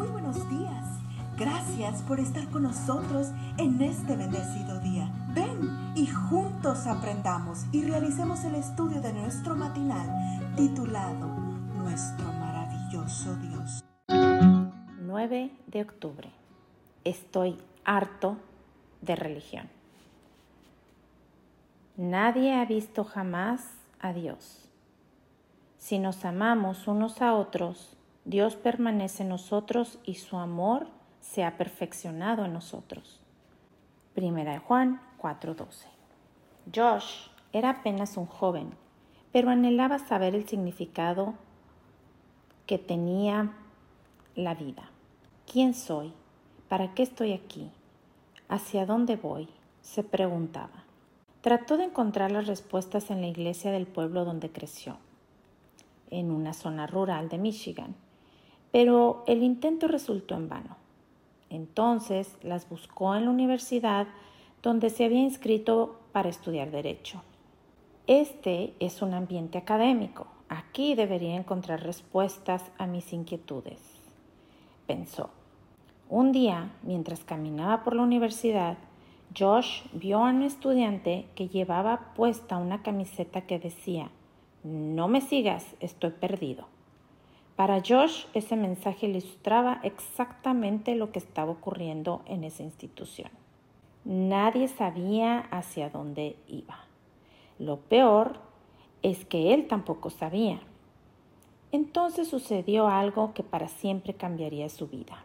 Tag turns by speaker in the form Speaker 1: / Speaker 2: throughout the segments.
Speaker 1: Muy buenos días. Gracias por estar con nosotros en este bendecido día. Ven y juntos aprendamos y realicemos el estudio de nuestro matinal titulado Nuestro maravilloso Dios.
Speaker 2: 9 de octubre. Estoy harto de religión. Nadie ha visto jamás a Dios. Si nos amamos unos a otros, Dios permanece en nosotros y su amor se ha perfeccionado en nosotros. Primera de Juan 4:12. Josh era apenas un joven, pero anhelaba saber el significado que tenía la vida. ¿Quién soy? ¿Para qué estoy aquí? ¿Hacia dónde voy? se preguntaba. Trató de encontrar las respuestas en la iglesia del pueblo donde creció, en una zona rural de Michigan, pero el intento resultó en vano. Entonces las buscó en la universidad donde se había inscrito para estudiar derecho. Este es un ambiente académico. Aquí debería encontrar respuestas a mis inquietudes, pensó. Un día, mientras caminaba por la universidad, Josh vio a un estudiante que llevaba puesta una camiseta que decía, No me sigas, estoy perdido. Para Josh ese mensaje ilustraba exactamente lo que estaba ocurriendo en esa institución. Nadie sabía hacia dónde iba. Lo peor es que él tampoco sabía. Entonces sucedió algo que para siempre cambiaría su vida.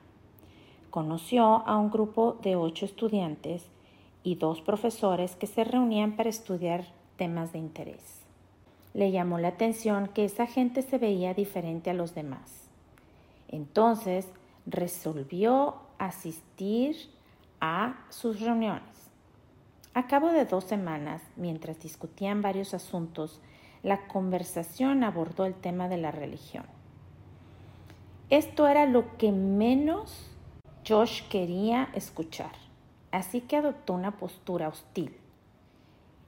Speaker 2: Conoció a un grupo de ocho estudiantes y dos profesores que se reunían para estudiar temas de interés. Le llamó la atención que esa gente se veía diferente a los demás. Entonces resolvió asistir a sus reuniones. A cabo de dos semanas, mientras discutían varios asuntos, la conversación abordó el tema de la religión. Esto era lo que menos Josh quería escuchar, así que adoptó una postura hostil.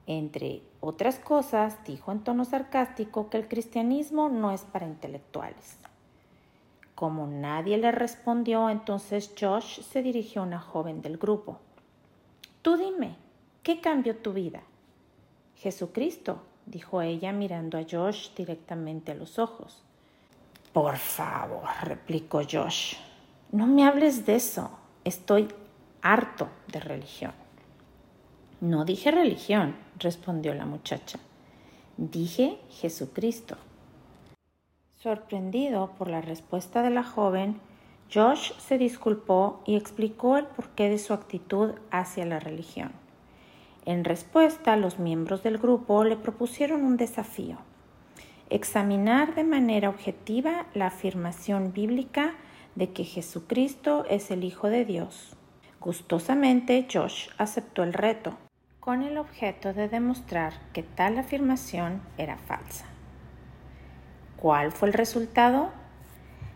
Speaker 2: Entre otras cosas, dijo en tono sarcástico que el cristianismo no es para intelectuales. Como nadie le respondió, entonces Josh se dirigió a una joven del grupo. Tú dime, ¿qué cambió tu vida? Jesucristo, dijo ella mirando a Josh directamente a los ojos. Por favor, replicó Josh, no me hables de eso. Estoy harto de religión. No dije religión, respondió la muchacha. Dije Jesucristo. Sorprendido por la respuesta de la joven, Josh se disculpó y explicó el porqué de su actitud hacia la religión. En respuesta, los miembros del grupo le propusieron un desafío, examinar de manera objetiva la afirmación bíblica de que Jesucristo es el Hijo de Dios. Gustosamente, Josh aceptó el reto, con el objeto de demostrar que tal afirmación era falsa. ¿Cuál fue el resultado?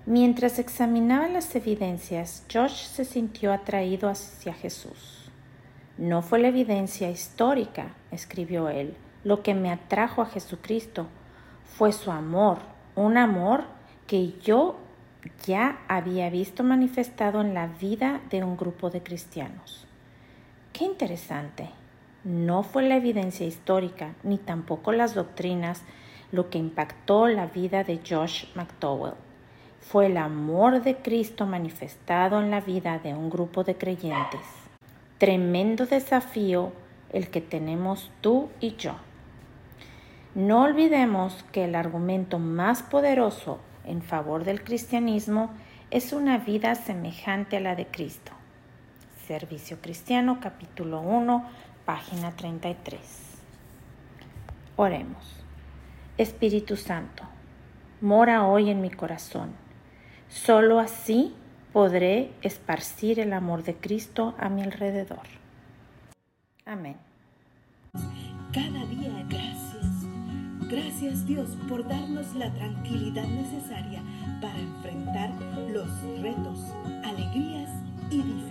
Speaker 2: Mientras examinaba las evidencias, Josh se sintió atraído hacia Jesús. No fue la evidencia histórica, escribió él, lo que me atrajo a Jesucristo, fue su amor, un amor que yo ya había visto manifestado en la vida de un grupo de cristianos. Qué interesante. No fue la evidencia histórica ni tampoco las doctrinas lo que impactó la vida de Josh McDowell. Fue el amor de Cristo manifestado en la vida de un grupo de creyentes tremendo desafío el que tenemos tú y yo. No olvidemos que el argumento más poderoso en favor del cristianismo es una vida semejante a la de Cristo. Servicio Cristiano, capítulo 1, página 33. Oremos. Espíritu Santo, mora hoy en mi corazón. Solo así podré esparcir el amor de Cristo a mi alrededor. Amén.
Speaker 1: Cada día gracias. Gracias Dios por darnos la tranquilidad necesaria para enfrentar los retos, alegrías y dificultades